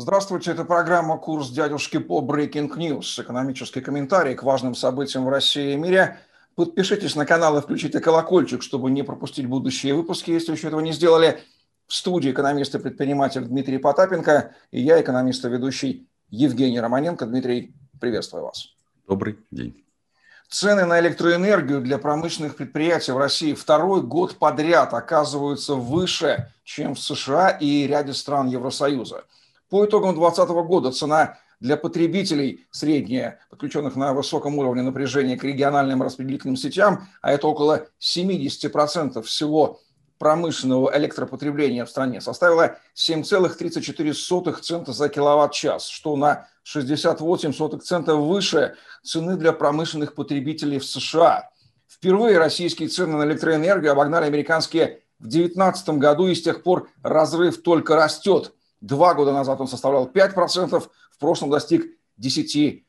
Здравствуйте, это программа «Курс дядюшки по Breaking News». Экономический комментарий к важным событиям в России и мире. Подпишитесь на канал и включите колокольчик, чтобы не пропустить будущие выпуски, если еще этого не сделали. В студии экономист и предприниматель Дмитрий Потапенко и я, экономист и ведущий Евгений Романенко. Дмитрий, приветствую вас. Добрый день. Цены на электроэнергию для промышленных предприятий в России второй год подряд оказываются выше, чем в США и ряде стран Евросоюза – по итогам 2020 года цена для потребителей средняя, подключенных на высоком уровне напряжения к региональным распределительным сетям, а это около 70% всего промышленного электропотребления в стране, составила 7,34 цента за киловатт-час, что на 68 цента выше цены для промышленных потребителей в США. Впервые российские цены на электроэнергию обогнали американские в 2019 году, и с тех пор разрыв только растет – Два года назад он составлял 5%, в прошлом достиг 10%.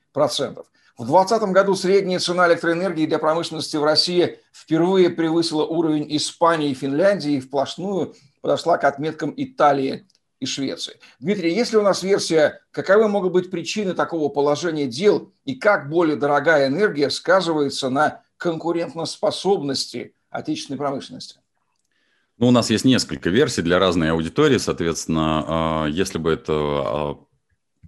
В 2020 году средняя цена электроэнергии для промышленности в России впервые превысила уровень Испании и Финляндии и вплотную подошла к отметкам Италии и Швеции. Дмитрий, есть ли у нас версия, каковы могут быть причины такого положения дел и как более дорогая энергия сказывается на конкурентоспособности отечественной промышленности? Ну, у нас есть несколько версий для разной аудитории, соответственно, а, если бы это а,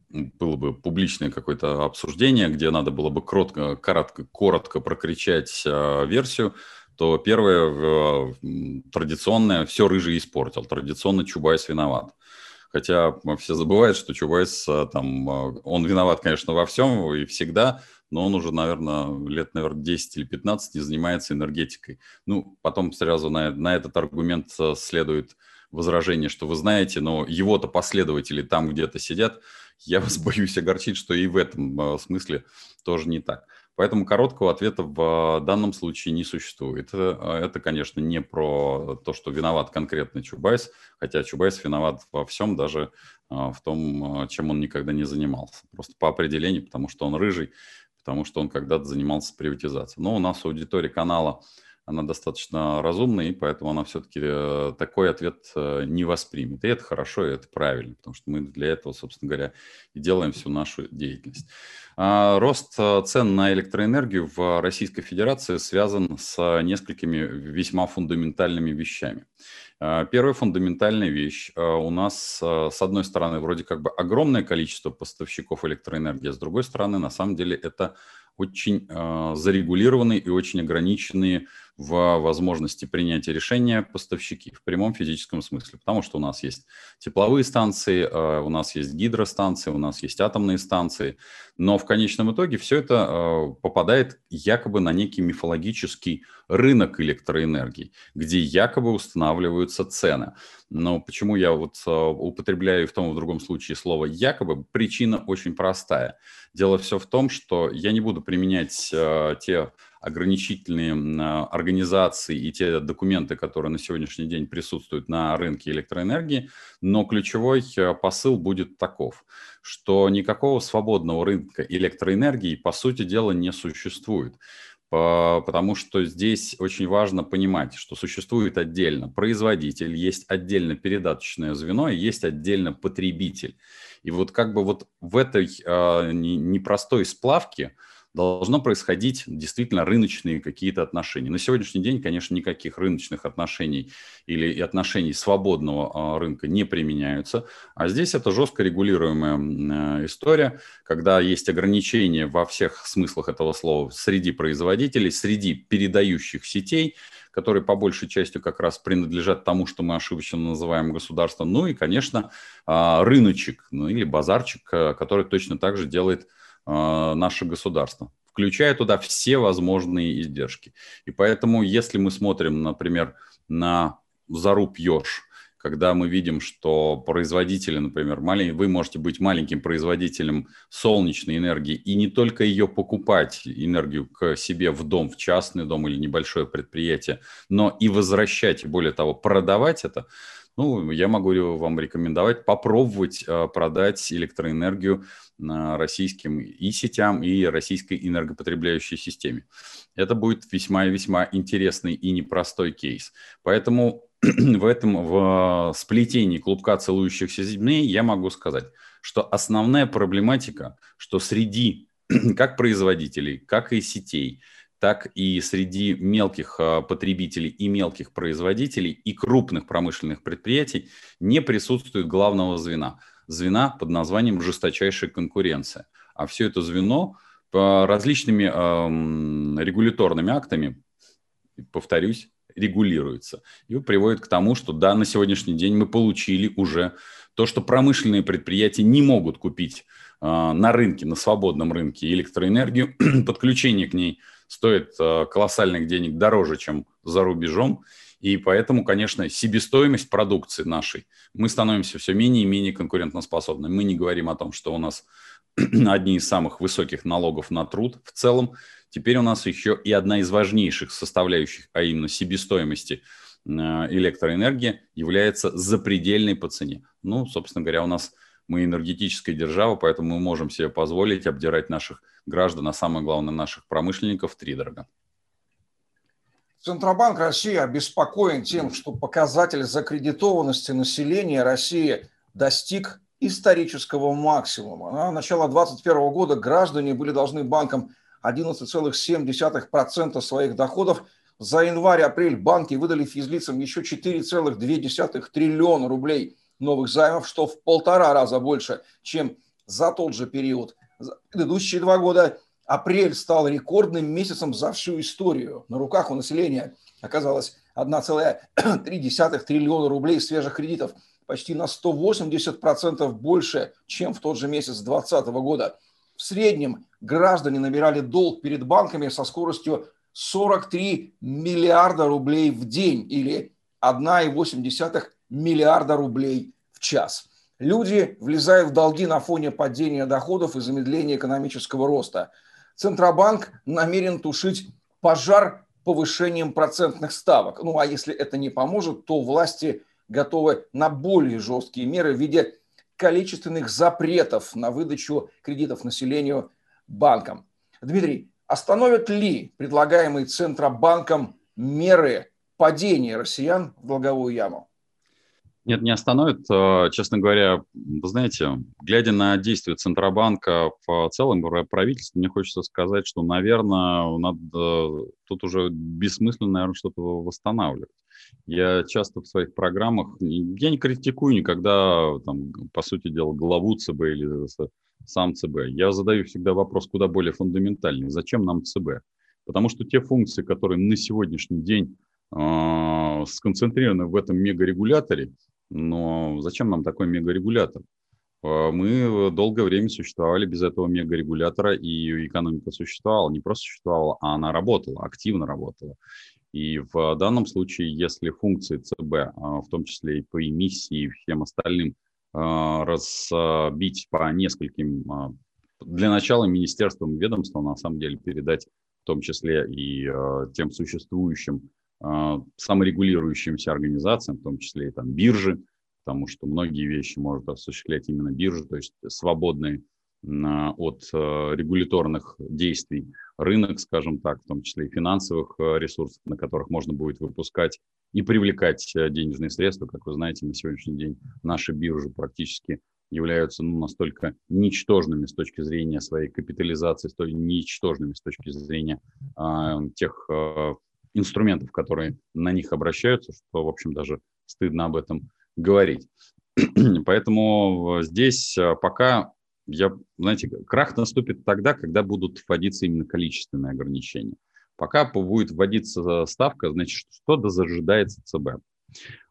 было бы публичное какое-то обсуждение, где надо было бы кротко, коротко, коротко прокричать а, версию, то первое, традиционное, все рыжий испортил. Традиционно Чубайс виноват. Хотя все забывают, что Чубайс, там, он виноват, конечно, во всем и всегда, но он уже, наверное, лет, наверное, 10 или 15 не занимается энергетикой. Ну, потом сразу на, на этот аргумент э, следует возражение, что вы знаете, но его-то последователи там где-то сидят. Я вас боюсь огорчить, что и в этом э, смысле тоже не так. Поэтому короткого ответа в э, данном случае не существует. Это, конечно, не про то, что виноват конкретно Чубайс, хотя Чубайс виноват во всем, даже в том, чем он никогда не занимался. Просто по определению, потому что он рыжий, потому что он когда-то занимался приватизацией. Но у нас аудитория канала, она достаточно разумная, и поэтому она все-таки э, такой ответ э, не воспримет. И это хорошо, и это правильно, потому что мы для этого, собственно говоря, и делаем всю нашу деятельность. А, рост э, цен на электроэнергию в Российской Федерации связан с несколькими весьма фундаментальными вещами. Первая фундаментальная вещь. У нас, с одной стороны, вроде как бы огромное количество поставщиков электроэнергии, а с другой стороны, на самом деле, это очень зарегулированные и очень ограниченные в возможности принятия решения поставщики в прямом физическом смысле, потому что у нас есть тепловые станции, у нас есть гидростанции, у нас есть атомные станции, но в конечном итоге все это попадает якобы на некий мифологический рынок электроэнергии, где якобы устанавливаются цены. Но почему я вот употребляю в том и в другом случае слово «якобы», причина очень простая. Дело все в том, что я не буду применять те ограничительные организации и те документы, которые на сегодняшний день присутствуют на рынке электроэнергии, но ключевой э, посыл будет таков, что никакого свободного рынка электроэнергии, по сути дела, не существует потому что здесь очень важно понимать, что существует отдельно производитель, есть отдельно передаточное звено и есть отдельно потребитель. И вот как бы вот в этой э, непростой сплавке должно происходить действительно рыночные какие-то отношения. На сегодняшний день, конечно, никаких рыночных отношений или отношений свободного а, рынка не применяются, а здесь это жестко регулируемая история, когда есть ограничения во всех смыслах этого слова среди производителей, среди передающих сетей, которые по большей части как раз принадлежат тому, что мы ошибочно называем государством, ну и, конечно, а, рыночек, ну или базарчик, а, который точно так же делает наше государство, включая туда все возможные издержки. И поэтому, если мы смотрим, например, на заруб Ёж, когда мы видим, что производители, например, малень... вы можете быть маленьким производителем солнечной энергии и не только ее покупать, энергию к себе в дом, в частный дом или небольшое предприятие, но и возвращать, более того, продавать это, ну, я могу вам рекомендовать попробовать э, продать электроэнергию российским и сетям, и российской энергопотребляющей системе. Это будет весьма и весьма интересный и непростой кейс. Поэтому в этом в сплетении клубка целующихся землей я могу сказать, что основная проблематика, что среди как производителей, как и сетей, так и среди мелких а, потребителей и мелких производителей и крупных промышленных предприятий не присутствует главного звена. Звена под названием жесточайшая конкуренция. А все это звено различными э, регуляторными актами, повторюсь, регулируется. И приводит к тому, что да, на сегодняшний день мы получили уже то, что промышленные предприятия не могут купить на рынке, на свободном рынке электроэнергию, подключение к ней стоит э, колоссальных денег дороже, чем за рубежом. И поэтому, конечно, себестоимость продукции нашей, мы становимся все менее и менее конкурентоспособны. Мы не говорим о том, что у нас одни из самых высоких налогов на труд в целом. Теперь у нас еще и одна из важнейших составляющих, а именно себестоимости э, электроэнергии, является запредельной по цене. Ну, собственно говоря, у нас мы энергетическая держава, поэтому мы можем себе позволить обдирать наших граждан, а самое главное, наших промышленников три дорого. Центробанк России обеспокоен тем, что показатель закредитованности населения России достиг исторического максимума. На начало 2021 года граждане были должны банкам 11,7% своих доходов. За январь-апрель банки выдали физлицам еще 4,2 триллиона рублей – новых займов, что в полтора раза больше, чем за тот же период. Предыдущие два года апрель стал рекордным месяцем за всю историю. На руках у населения оказалось 1,3 триллиона рублей свежих кредитов, почти на 180% больше, чем в тот же месяц 2020 года. В среднем граждане набирали долг перед банками со скоростью 43 миллиарда рублей в день или 1,8 миллиарда рублей в час. Люди влезают в долги на фоне падения доходов и замедления экономического роста. Центробанк намерен тушить пожар повышением процентных ставок. Ну а если это не поможет, то власти готовы на более жесткие меры в виде количественных запретов на выдачу кредитов населению банкам. Дмитрий, остановят ли предлагаемые Центробанком меры падения россиян в долговую яму? Нет, не остановит. Э, честно говоря, вы знаете, глядя на действия Центробанка в целом правительства, мне хочется сказать, что, наверное, надо тут уже бессмысленно, наверное, что-то восстанавливать. Я часто в своих программах, я не критикую никогда, там, по сути дела, главу ЦБ или сам ЦБ. Я задаю всегда вопрос куда более фундаментальный. Зачем нам ЦБ? Потому что те функции, которые на сегодняшний день э, сконцентрированы в этом мегарегуляторе, но зачем нам такой мегарегулятор? А, мы долгое время существовали без этого мегарегулятора, и экономика существовала, не просто существовала, а она работала, активно работала. И в данном случае, если функции ЦБ, а, в том числе и по эмиссии, и всем остальным, а, разбить по нескольким, для начала министерствам, ведомствам, на самом деле, передать в том числе и тем существующим саморегулирующимся организациям, в том числе и там биржи, потому что многие вещи может осуществлять именно биржа, то есть свободный от а, регуляторных действий рынок, скажем так, в том числе и финансовых а, ресурсов, на которых можно будет выпускать и привлекать денежные средства. Как вы знаете, на сегодняшний день наши биржи практически являются ну, настолько ничтожными с точки зрения своей капитализации, столь ничтожными с точки зрения э, тех э, инструментов, которые на них обращаются, что, в общем, даже стыдно об этом говорить. Поэтому э, здесь э, пока, я, знаете, крах наступит тогда, когда будут вводиться именно количественные ограничения. Пока будет вводиться ставка, значит, что дожидается ЦБ?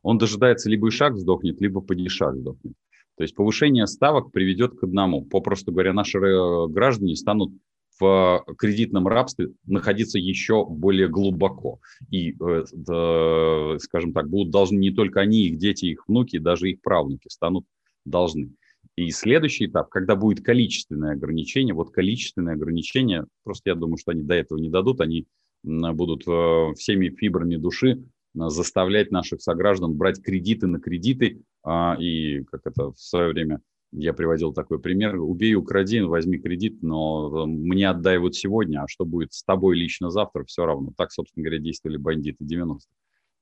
Он дожидается либо и шаг сдохнет, либо падишах сдохнет. То есть повышение ставок приведет к одному. Попросту говоря, наши э, граждане станут в кредитном рабстве находиться еще более глубоко. И, э, скажем так, будут должны не только они, их дети, их внуки, даже их правнуки станут должны. И следующий этап, когда будет количественное ограничение, вот количественное ограничение, просто я думаю, что они до этого не дадут, они будут э, всеми фибрами души заставлять наших сограждан брать кредиты на кредиты, а, и как это в свое время я приводил такой пример. Убей, укради, возьми кредит, но э, мне отдай вот сегодня, а что будет с тобой лично завтра, все равно. Так, собственно говоря, действовали бандиты 90-х.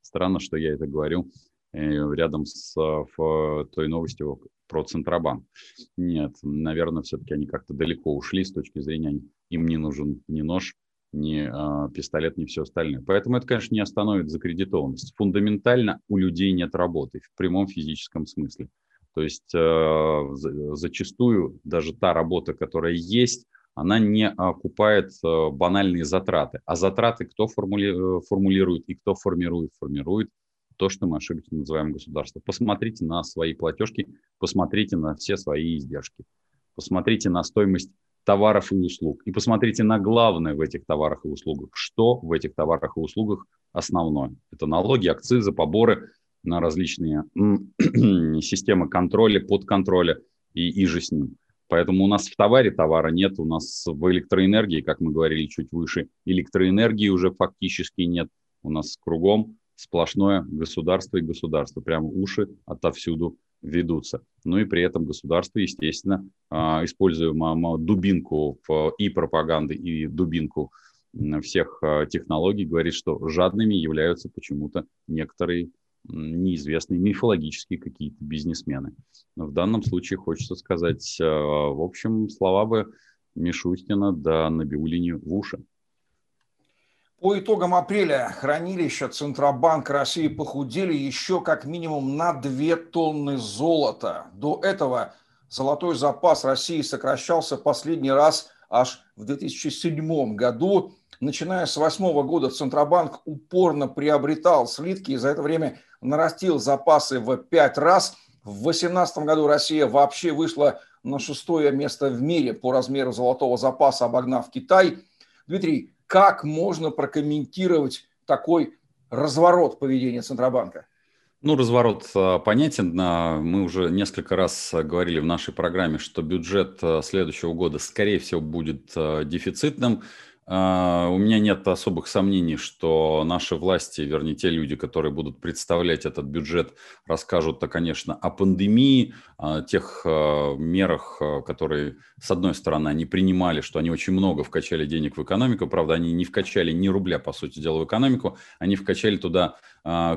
Странно, что я это говорю рядом с в той новостью про Центробанк. Нет, наверное, все-таки они как-то далеко ушли с точки зрения, им не нужен ни нож, ни э, пистолет, ни все остальное. Поэтому это, конечно, не остановит закредитованность. Фундаментально у людей нет работы в прямом физическом смысле. То есть э, зачастую даже та работа, которая есть, она не окупает э, банальные затраты. А затраты кто формули, э, формулирует и кто формирует? Формирует то, что мы ошибочно называем государство. Посмотрите на свои платежки, посмотрите на все свои издержки, посмотрите на стоимость товаров и услуг. И посмотрите на главное в этих товарах и услугах. Что в этих товарах и услугах основное? Это налоги, акцизы, поборы на различные системы контроля, подконтроля и, и же с ним. Поэтому у нас в товаре товара нет, у нас в электроэнергии, как мы говорили чуть выше, электроэнергии уже фактически нет. У нас кругом сплошное государство и государство. Прямо уши отовсюду ведутся. Ну и при этом государство, естественно, а, используя дубинку и пропаганды, и дубинку всех а, технологий, говорит, что жадными являются почему-то некоторые неизвестные мифологические какие-то бизнесмены. Но в данном случае хочется сказать, а, в общем, слова бы Мишустина да Набиулине в уши. По итогам апреля хранилища Центробанка России похудели еще как минимум на 2 тонны золота. До этого золотой запас России сокращался последний раз аж в 2007 году. Начиная с 2008 года Центробанк упорно приобретал слитки и за это время нарастил запасы в 5 раз. В 2018 году Россия вообще вышла на шестое место в мире по размеру золотого запаса, обогнав Китай. Дмитрий, как можно прокомментировать такой разворот поведения Центробанка? Ну, разворот а, понятен. Мы уже несколько раз говорили в нашей программе, что бюджет а, следующего года, скорее всего, будет а, дефицитным. А, у меня нет особых сомнений, что наши власти, вернее, те люди, которые будут представлять этот бюджет, расскажут-то, конечно, о пандемии, о тех а, мерах, а, которые, с одной стороны, они принимали, что они очень много вкачали денег в экономику. Правда, они не вкачали ни рубля, по сути дела, в экономику, они вкачали туда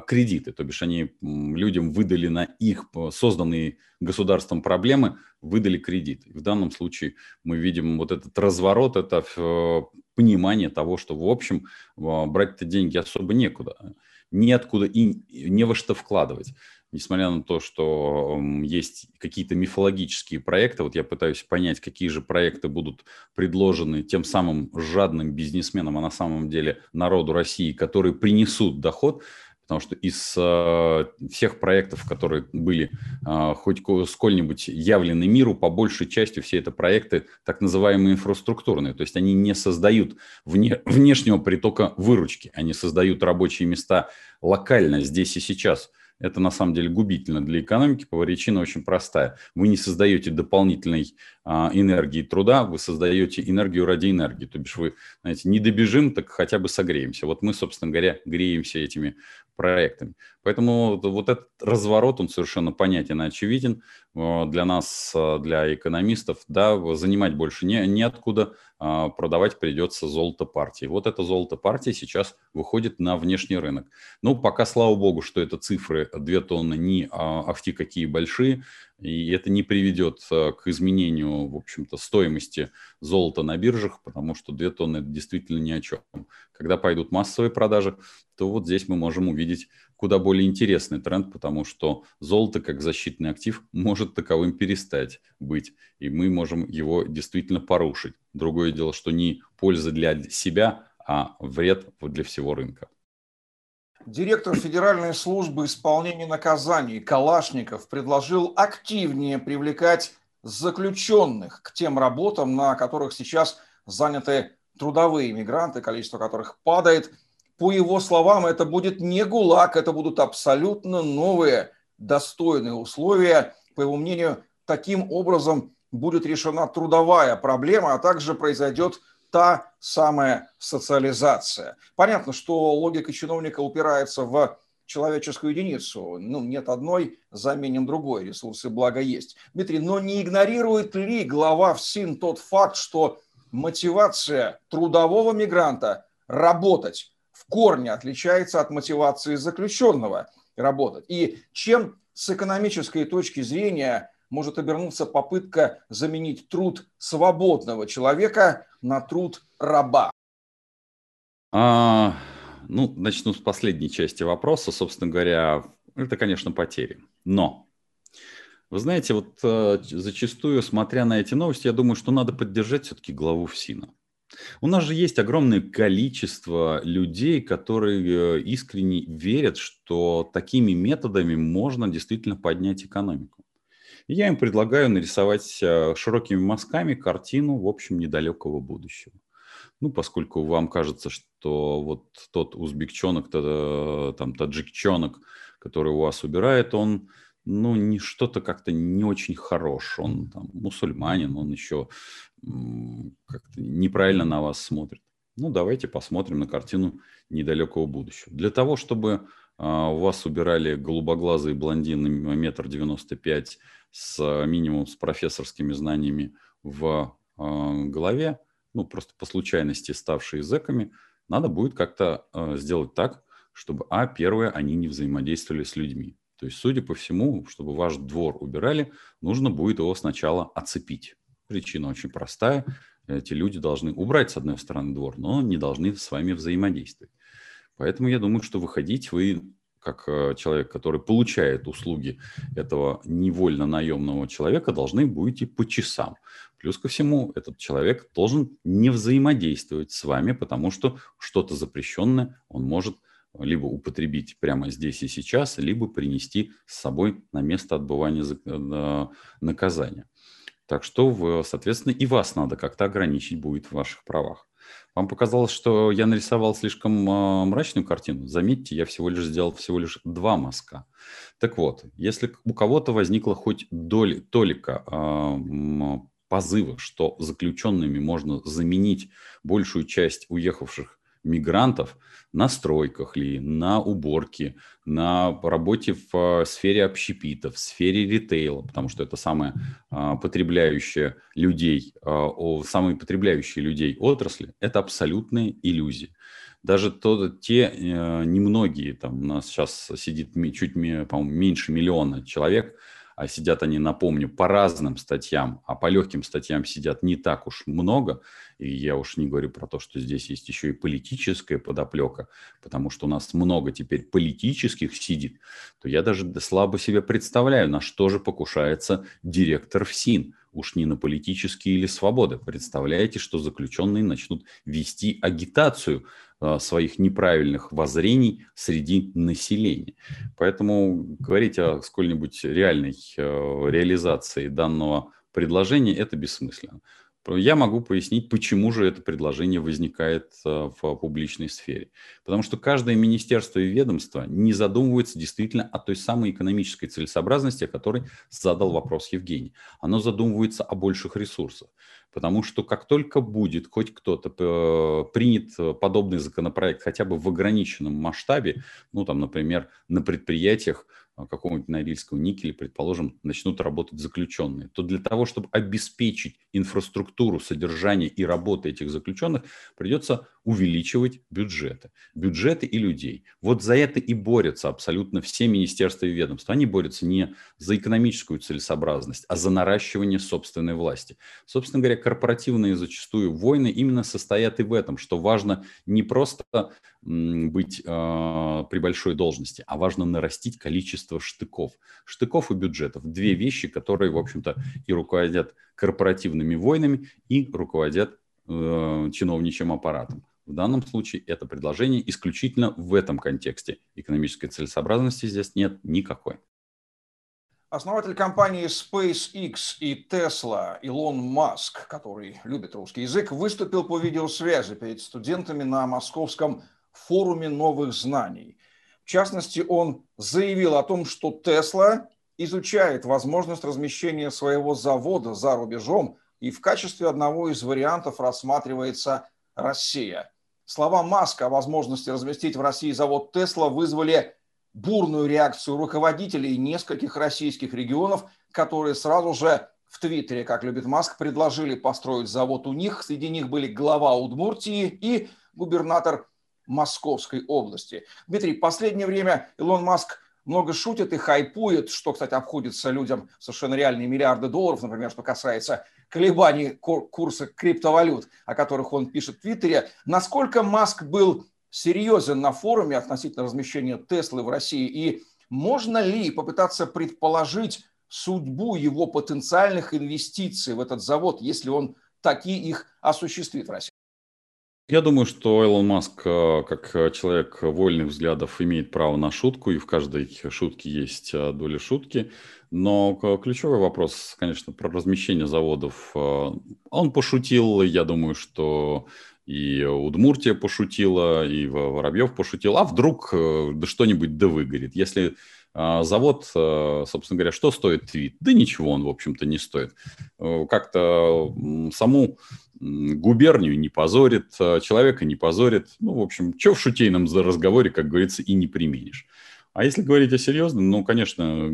кредиты, то бишь они людям выдали на их созданные государством проблемы, выдали кредиты. В данном случае мы видим вот этот разворот, это понимание того, что, в общем, брать-то деньги особо некуда, неоткуда и не во что вкладывать. Несмотря на то, что есть какие-то мифологические проекты, вот я пытаюсь понять, какие же проекты будут предложены тем самым жадным бизнесменам, а на самом деле народу России, которые принесут доход, потому что из э, всех проектов, которые были э, хоть сколь-нибудь явлены миру, по большей части все это проекты так называемые инфраструктурные, то есть они не создают вне, внешнего притока выручки, они создают рабочие места локально, здесь и сейчас – это на самом деле губительно для экономики. Причина очень простая. Вы не создаете дополнительной а, энергии труда, вы создаете энергию ради энергии. То бишь вы, знаете, не добежим, так хотя бы согреемся. Вот мы, собственно говоря, греемся этими проектами. Поэтому вот этот разворот, он совершенно понятен и очевиден э, для нас, э, для экономистов. Да, занимать больше не, неоткуда, а, продавать придется золото партии. Вот это золото партии сейчас выходит на внешний рынок. Ну, пока, слава богу, что это цифры 2 тонны не а, ахти какие большие, и это не приведет э, к изменению, в общем-то, стоимости золота на биржах, потому что 2 тонны это действительно ни о чем. Когда пойдут массовые продажи, то вот здесь мы можем увидеть куда более интересный тренд, потому что золото как защитный актив может таковым перестать быть, и мы можем его действительно порушить. Другое дело, что не польза для себя, а вред для всего рынка. Директор Федеральной службы исполнения наказаний Калашников предложил активнее привлекать заключенных к тем работам, на которых сейчас заняты трудовые мигранты, количество которых падает – по его словам, это будет не ГУЛАГ, это будут абсолютно новые достойные условия. По его мнению, таким образом будет решена трудовая проблема, а также произойдет та самая социализация. Понятно, что логика чиновника упирается в человеческую единицу. Ну, нет одной, заменим другой, ресурсы благо есть. Дмитрий, но не игнорирует ли глава ФСИН тот факт, что мотивация трудового мигранта работать в корне отличается от мотивации заключенного. работать. И чем с экономической точки зрения может обернуться попытка заменить труд свободного человека на труд раба? А, ну, начну с последней части вопроса. Собственно говоря, это, конечно, потери. Но, вы знаете, вот э, зачастую, смотря на эти новости, я думаю, что надо поддержать все-таки главу ФСИНа. У нас же есть огромное количество людей, которые э, искренне верят, что такими методами можно действительно поднять экономику. И я им предлагаю нарисовать э, широкими мазками картину, в общем, недалекого будущего. Ну, поскольку вам кажется, что вот тот узбекчонок, там, таджикчонок, который у вас убирает, он ну, не что-то как-то не очень хорош. Он там мусульманин, он еще как-то неправильно на вас смотрит. Ну, давайте посмотрим на картину недалекого будущего. Для того, чтобы у вас убирали голубоглазые блондины метр девяносто пять с минимум с профессорскими знаниями в а, голове, ну, просто по случайности ставшие зэками, надо будет как-то а, сделать так, чтобы, а, первое, они не взаимодействовали с людьми. То есть, судя по всему, чтобы ваш двор убирали, нужно будет его сначала оцепить. Причина очень простая. Эти люди должны убрать, с одной стороны, двор, но не должны с вами взаимодействовать. Поэтому я думаю, что выходить вы, как э, человек, который получает услуги этого невольно наемного человека, должны будете по часам. Плюс ко всему, этот человек должен не взаимодействовать с вами, потому что что-то запрещенное он может либо употребить прямо здесь и сейчас, либо принести с собой на место отбывания э, наказания. Так что, соответственно, и вас надо как-то ограничить будет в ваших правах. Вам показалось, что я нарисовал слишком э, мрачную картину? Заметьте, я всего лишь сделал всего лишь два мазка. Так вот, если у кого-то возникла хоть доля, толика э, позыва, что заключенными можно заменить большую часть уехавших мигрантов на стройках ли, на уборке, на работе в сфере общепита, в сфере ритейла, потому что это самая а, потребляющая людей, а, самые потребляющие людей отрасли, это абсолютные иллюзии. Даже то, те э, немногие, там у нас сейчас сидит чуть меньше миллиона человек, а сидят они, напомню, по разным статьям, а по легким статьям сидят не так уж много, и я уж не говорю про то, что здесь есть еще и политическая подоплека, потому что у нас много теперь политических сидит, то я даже слабо себе представляю, на что же покушается директор ФСИН. Уж не на политические или свободы. Представляете, что заключенные начнут вести агитацию Э, своих неправильных воззрений среди населения. Поэтому говорить о сколь-нибудь реальной э, реализации данного предложения – это бессмысленно. Я могу пояснить, почему же это предложение возникает э, в публичной сфере. Потому что каждое министерство и ведомство не задумывается действительно о той самой экономической целесообразности, о которой задал вопрос Евгений. Оно задумывается о больших ресурсах. Потому что как только будет хоть кто-то э, принят подобный законопроект хотя бы в ограниченном масштабе, ну там, например, на предприятиях, а, какого-нибудь Норильского никеля, предположим, начнут работать заключенные, то для того, чтобы обеспечить инфраструктуру содержания и работы этих заключенных, придется увеличивать бюджеты. Бюджеты и людей. Вот за это и борются абсолютно все министерства и ведомства. Они борются не за экономическую целесообразность, а за наращивание собственной власти. Собственно говоря, корпоративные зачастую войны именно состоят и в этом, что важно не просто быть э, при большой должности, а важно нарастить количество штыков. Штыков и бюджетов. Две вещи, которые, в общем-то, и руководят корпоративными войнами, и руководят чиновничьим аппаратом. В данном случае это предложение исключительно в этом контексте. Экономической целесообразности здесь нет никакой. Основатель компании SpaceX и Tesla Илон Маск, который любит русский язык, выступил по видеосвязи перед студентами на московском форуме новых знаний. В частности, он заявил о том, что Tesla изучает возможность размещения своего завода за рубежом, и в качестве одного из вариантов рассматривается Россия. Слова Маска о возможности разместить в России завод Тесла вызвали бурную реакцию руководителей нескольких российских регионов, которые сразу же в Твиттере, как любит Маск, предложили построить завод у них. Среди них были глава Удмуртии и губернатор Московской области. Дмитрий, в последнее время Илон Маск много шутит и хайпует, что, кстати, обходится людям совершенно реальные миллиарды долларов, например, что касается колебаний курса криптовалют, о которых он пишет в Твиттере. Насколько Маск был серьезен на форуме относительно размещения Теслы в России и можно ли попытаться предположить судьбу его потенциальных инвестиций в этот завод, если он такие их осуществит в России? Я думаю, что Элон Маск, э, как человек вольных взглядов, имеет право на шутку, и в каждой шутке есть э, доля шутки. Но ключевой вопрос, конечно, про размещение заводов. Э, он пошутил, я думаю, что и Удмуртия пошутила, и Воробьев пошутил, а вдруг э, да что-нибудь да выгорит. Если завод, э, собственно говоря, что стоит твит? Да ничего он, в общем-то, не стоит. Э, как-то саму губернию не позорит, человека не позорит. Ну, в общем, что в шутейном разговоре, как говорится, и не применишь. А если говорить о серьезном, ну, конечно,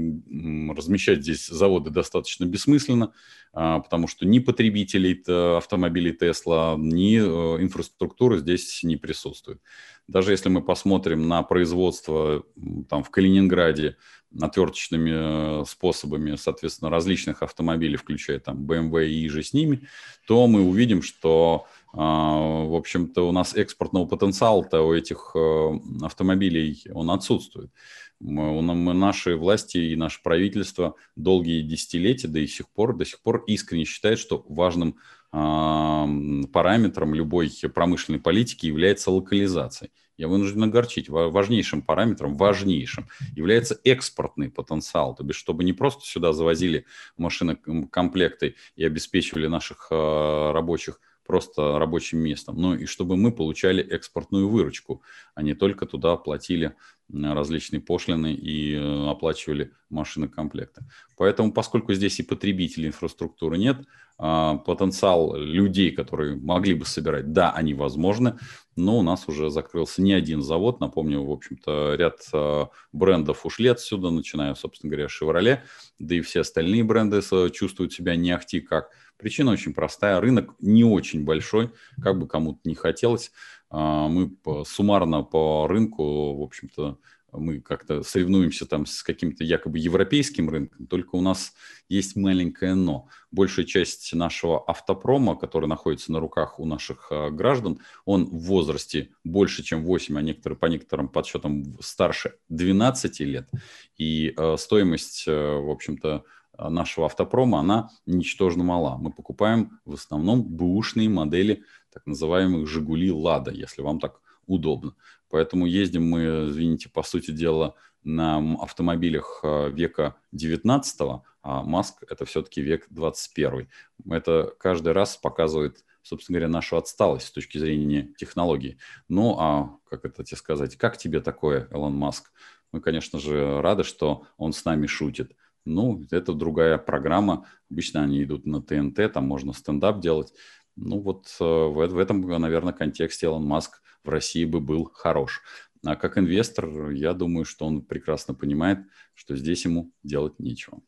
размещать здесь заводы достаточно бессмысленно, а, потому что ни потребителей автомобилей Tesla, ни э, инфраструктуры здесь не присутствует. Даже если мы посмотрим на производство там, в Калининграде отверточными э, способами, соответственно, различных автомобилей, включая там BMW и же с ними, то мы увидим, что в общем-то, у нас экспортного потенциала-то у этих э, автомобилей он отсутствует. Мы, мы, наши власти и наше правительство долгие десятилетия до сих пор, до сих пор искренне считают, что важным параметром любой промышленной политики является локализация. Я вынужден огорчить. Важнейшим параметром, важнейшим, является экспортный потенциал. То есть, чтобы не просто сюда завозили машины комплекты и обеспечивали наших э, рабочих просто рабочим местом, но и чтобы мы получали экспортную выручку, а не только туда платили различные пошлины и э, оплачивали машины комплекты. Поэтому, поскольку здесь и потребителей инфраструктуры нет, а, потенциал людей, которые могли бы собирать, да, они возможны, но у нас уже закрылся не один завод. Напомню, в общем-то, ряд а, брендов ушли отсюда, начиная, собственно говоря, Chevrolet, да и все остальные бренды чувствуют себя не ахти как. Причина очень простая. Рынок не очень большой, как бы кому-то не хотелось. А, мы суммарно по рынку, в общем-то, мы как-то соревнуемся там с каким-то якобы европейским рынком, только у нас есть маленькое но. Большая часть нашего автопрома, который находится на руках у наших а, граждан, он в возрасте больше, чем 8, а некоторые, по некоторым подсчетам старше 12 лет. И э, стоимость, э, в общем-то, нашего автопрома, она ничтожно мала. Мы покупаем в основном бэушные модели так называемых «Жигули Лада», если вам так удобно. Поэтому ездим мы, извините, по сути дела, на автомобилях э, века 19 а Маск – это все-таки век 21 Это каждый раз показывает, собственно говоря, нашу отсталость с точки зрения технологий. Ну, а как это тебе сказать, как тебе такое, Элон Маск? Мы, конечно же, рады, что он с нами шутит. Ну, это другая программа. Обычно они идут на ТНТ, там можно стендап делать. Ну, вот э, в, в этом, наверное, контексте Элон Маск в России бы был хорош. А как инвестор, я думаю, что он прекрасно понимает, что здесь ему делать нечего.